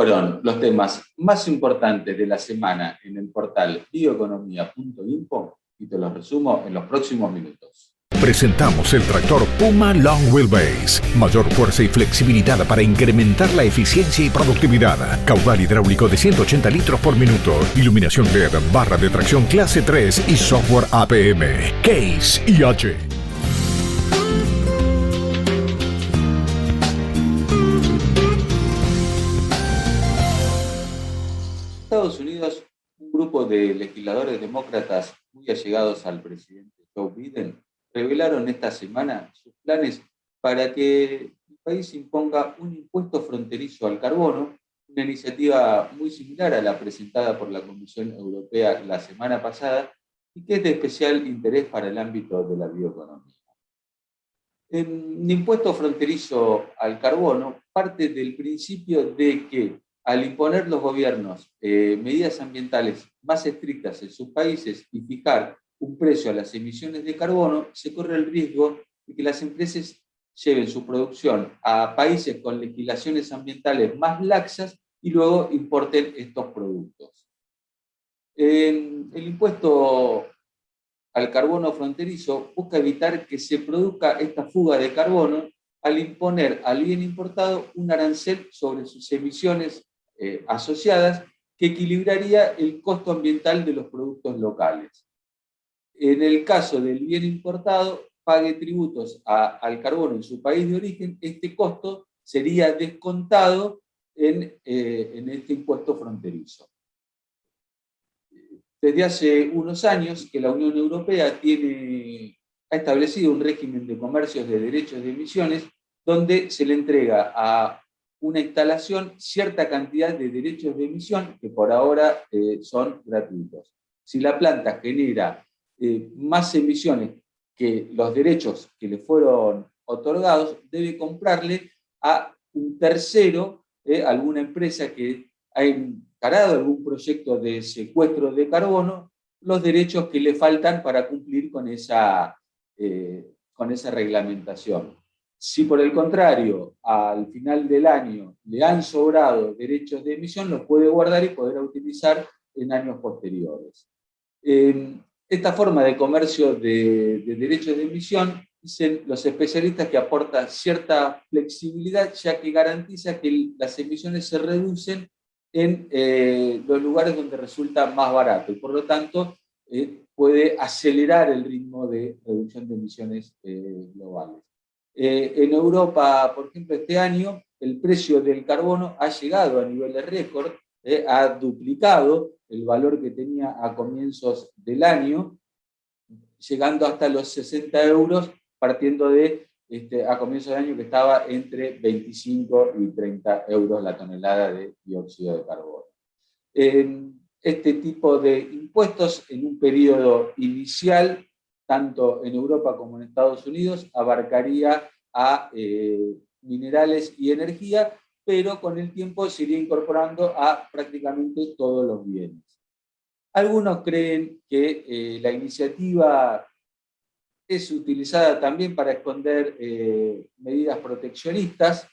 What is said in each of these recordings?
Fueron los temas más importantes de la semana en el portal bioeconomía.info y te los resumo en los próximos minutos. Presentamos el tractor Puma Long Wheelbase. Mayor fuerza y flexibilidad para incrementar la eficiencia y productividad. Caudal hidráulico de 180 litros por minuto. Iluminación LED, barra de tracción clase 3 y software APM. Case IH. Un grupo de legisladores demócratas muy allegados al presidente Joe Biden revelaron esta semana sus planes para que el país imponga un impuesto fronterizo al carbono, una iniciativa muy similar a la presentada por la Comisión Europea la semana pasada y que es de especial interés para el ámbito de la bioeconomía. Un impuesto fronterizo al carbono parte del principio de que al imponer los gobiernos eh, medidas ambientales más estrictas en sus países y fijar un precio a las emisiones de carbono, se corre el riesgo de que las empresas lleven su producción a países con legislaciones ambientales más laxas y luego importen estos productos. el impuesto al carbono fronterizo busca evitar que se produzca esta fuga de carbono al imponer al bien importado un arancel sobre sus emisiones eh, asociadas que equilibraría el costo ambiental de los productos locales. En el caso del bien importado, pague tributos al carbono en su país de origen, este costo sería descontado en, eh, en este impuesto fronterizo. Desde hace unos años que la Unión Europea tiene, ha establecido un régimen de comercios de derechos de emisiones donde se le entrega a una instalación cierta cantidad de derechos de emisión que por ahora eh, son gratuitos. Si la planta genera eh, más emisiones que los derechos que le fueron otorgados, debe comprarle a un tercero, eh, alguna empresa que ha encarado algún proyecto de secuestro de carbono, los derechos que le faltan para cumplir con esa, con esa reglamentación. Si por el contrario, al final del año le han sobrado derechos de emisión, los puede guardar y poder utilizar en años posteriores. Em, esta forma de comercio de, derechos de emisión, dicen los especialistas que aporta cierta flexibilidad, ya que garantiza que las emisiones se reducen en eh, los lugares donde resulta más barato y por lo tanto eh, puede acelerar el ritmo de reducción de emisiones eh, globales. Eh, en Europa, por ejemplo, este año el precio del carbono ha llegado a niveles récord, eh, ha duplicado el valor que tenía a comienzos del año, llegando hasta los 60 euros, partiendo de este, a comienzos del año que estaba entre 25 y 30 euros la tonelada de dióxido de carbono. este tipo de impuestos en un periodo inicial tanto en Europa como en Estados Unidos, abarcaría a eh, minerales y energía, pero con el tiempo se iría incorporando a prácticamente todos los bienes. Algunos creen que eh, la iniciativa es utilizada también para esconder eh, medidas proteccionistas,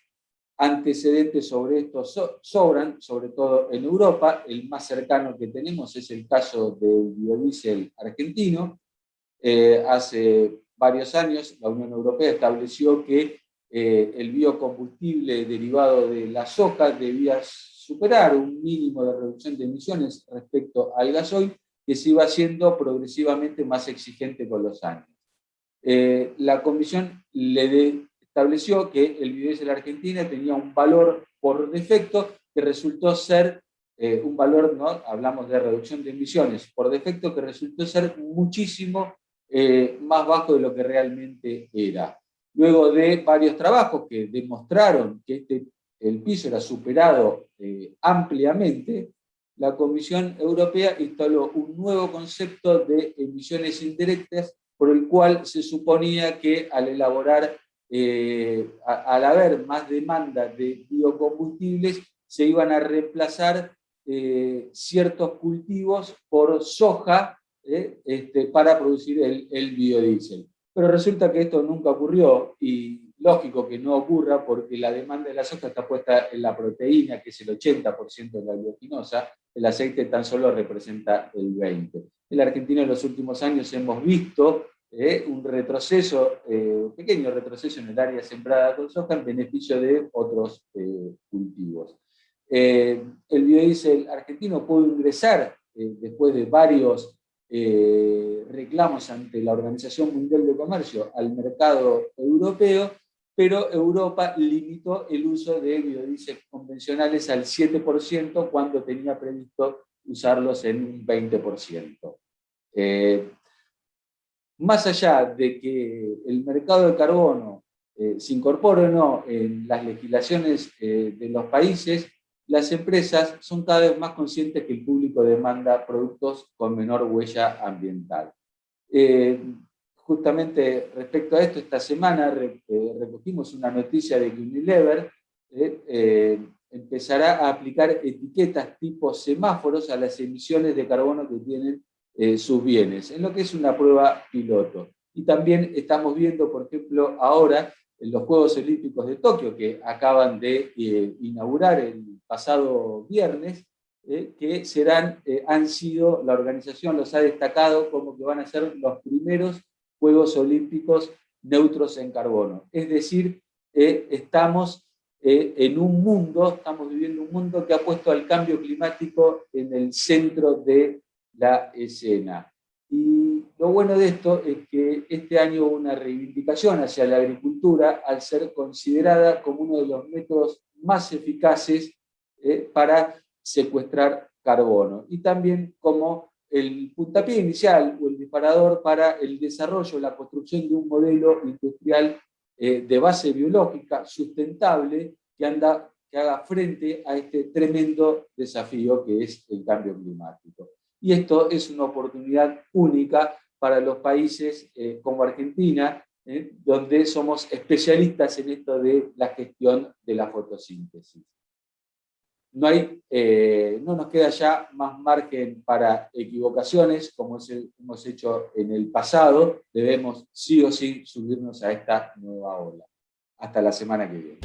antecedentes sobre esto sobran, sobre todo en Europa. El más cercano que tenemos es el caso del biodiesel argentino, eh, hace varios años la Unión Europea estableció que eh, el biocombustible derivado de la soja debía superar un mínimo de reducción de emisiones respecto al gasoil, que se iba haciendo progresivamente más exigente con los años. Eh, la Comisión le estableció que el biodiesel argentina tenía un valor por defecto que resultó ser un valor, ¿no? hablamos de reducción de emisiones, por defecto que resultó ser muchísimo eh, más bajo de lo que realmente era. Luego de varios trabajos que demostraron que este, el piso era superado eh, ampliamente, la Comisión Europea instaló un nuevo concepto de emisiones indirectas por el cual se suponía que al elaborar, eh, al haber más demanda de biocombustibles, se iban a reemplazar ciertos cultivos por soja ¿eh? este, para producir el, el, biodiesel. Pero resulta que esto nunca ocurrió y lógico que no ocurra porque la demanda de la soja está puesta en la proteína, que es el 80% de la bioginosa, el aceite tan solo representa el 20%. En la Argentina en los últimos años hemos visto eh, un retroceso, eh, un pequeño retroceso en el área sembrada con soja en beneficio de otros cultivos. el biodiesel argentino pudo ingresar después de varios reclamos ante la Organización Mundial de Comercio al mercado europeo, pero Europa limitó el uso de biodiesel convencionales al 7% cuando tenía previsto usarlos en un 20%. Eh, más allá de que el mercado de carbono eh, se incorpore o no en las legislaciones eh, de los países, las empresas son cada vez más conscientes que el público demanda productos con menor huella ambiental. justamente respecto a esto, esta semana recogimos una noticia de que Unilever empezará a aplicar etiquetas tipo semáforos a las emisiones de carbono que tienen eh, sus bienes, en lo que es una prueba piloto. Y también estamos viendo, por ejemplo, ahora en los Juegos Olímpicos de Tokio, que acaban de eh, inaugurar el pasado viernes, eh, que serán, han sido, la organización los ha destacado como que van a ser los primeros Juegos Olímpicos neutros en carbono. Es decir, estamos en un mundo, estamos viviendo un mundo que ha puesto al cambio climático en el centro de la escena. Y lo bueno de esto es que este año hubo una reivindicación hacia la agricultura al ser considerada como uno de los métodos más eficaces eh, para secuestrar carbono y también como el puntapié inicial o el disparador para el desarrollo, la construcción de un modelo industrial eh, de base biológica sustentable que, anda, que haga frente a este tremendo desafío que es el cambio climático. Y esto es una oportunidad única para los países eh, como Argentina, donde somos especialistas en esto de la gestión de la fotosíntesis. No, hay, eh, no nos queda ya más margen para equivocaciones, como hemos hecho en el pasado. Debemos sí o sí subirnos a esta nueva ola. Hasta la semana que viene.